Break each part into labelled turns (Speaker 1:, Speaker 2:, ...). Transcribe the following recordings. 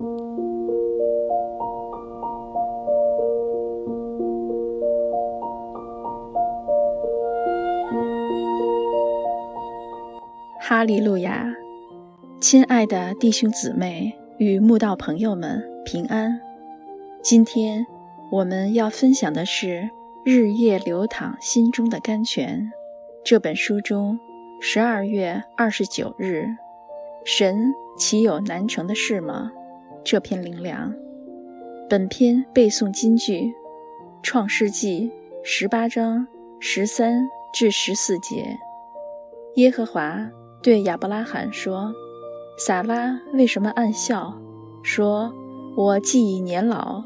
Speaker 1: 哈利路亚，亲爱的弟兄姊妹与慕道朋友们平安。今天我们要分享的是《日夜流淌心中的甘泉》这本书中十二月二十九日“神岂有难成的事吗？”这篇灵粮。本篇背诵金句：《创世纪》十八章十三至十四节。耶和华对亚伯拉罕说：“撒拉为什么暗笑？说我既已年老。”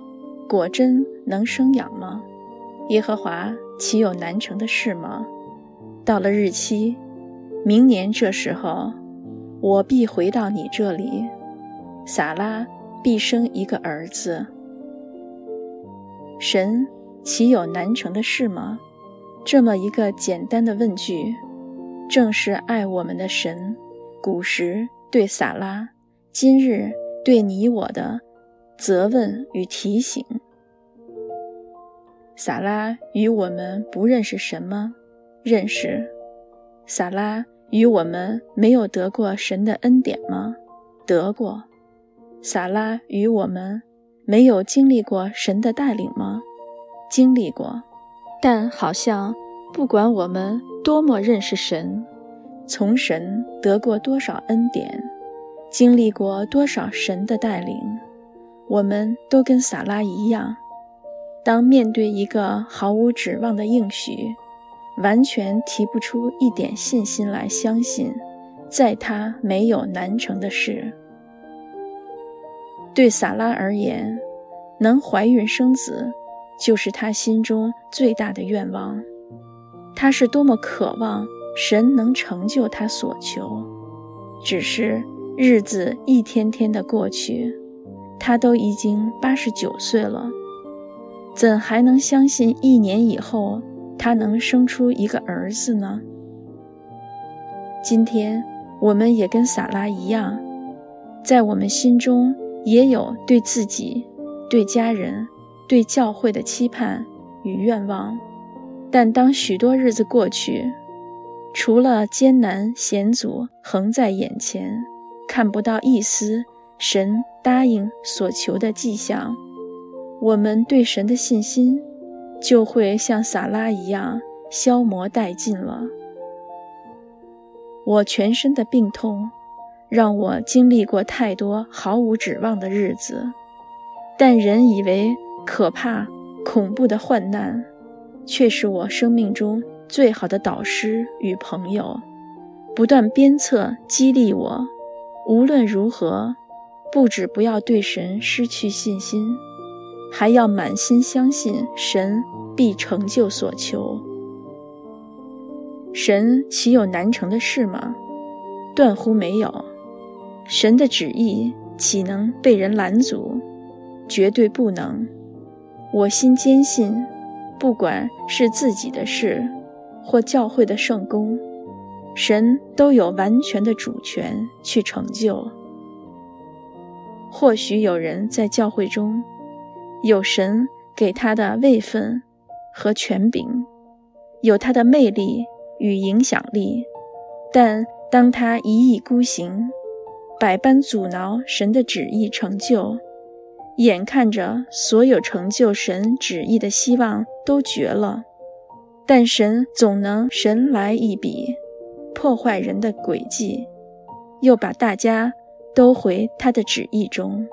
Speaker 1: 果真能生养吗？耶和华岂有难成的事吗？到了日期，明年这时候，我必回到你这里，撒拉必生一个儿子。神岂有难成的事吗？这么一个简单的问句，正是爱我们的神古时对撒拉，今日对你我的。责问与提醒。撒拉与我们不认识神吗？认识。撒拉与我们没有得过神的恩典吗？得过。撒拉与我们没有经历过神的带领吗？经历过。但好像不管我们多么认识神，从神得过多少恩典，经历过多少神的带领。我们都跟撒拉一样，当面对一个毫无指望的应许，完全提不出一点信心来相信，在他没有难成的事。对萨拉而言，能怀孕生子，就是他心中最大的愿望。他是多么渴望神能成就他所求，只是日子一天天的过去。他都已经八十九岁了，怎还能相信一年以后他能生出一个儿子呢？今天我们也跟萨拉一样，在我们心中也有对自己、对家人、对教会的期盼与愿望，但当许多日子过去，除了艰难险阻横在眼前，看不到一丝。神答应所求的迹象，我们对神的信心就会像撒拉一样消磨殆尽了。我全身的病痛让我经历过太多毫无指望的日子，但人以为可怕、恐怖的患难，却是我生命中最好的导师与朋友，不断鞭策激励我，无论如何。不止不要对神失去信心，还要满心相信神必成就所求。神岂有难成的事吗？断乎没有。神的旨意岂能被人拦阻？绝对不能。我心坚信，不管是自己的事，或教会的圣功，神都有完全的主权去成就。或许有人在教会中有神给他的位分和权柄，有他的魅力与影响力，但当他一意孤行，百般阻挠神的旨意成就，眼看着所有成就神旨意的希望都绝了，但神总能神来一笔，破坏人的诡计，又把大家。都回他的旨意中。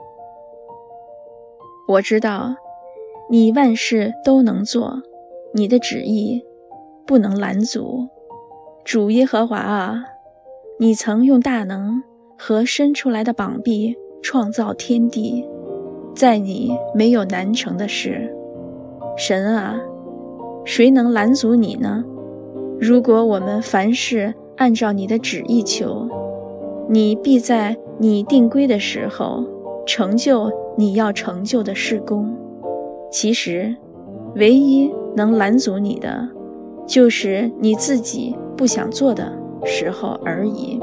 Speaker 1: 我知道，你万事都能做，你的旨意不能拦阻。主耶和华啊，你曾用大能和伸出来的膀臂创造天地，在你没有难成的事。神啊，谁能拦阻你呢？如果我们凡事按照你的旨意求，你必在。你定规的时候，成就你要成就的事工。其实，唯一能拦阻你的，就是你自己不想做的时候而已。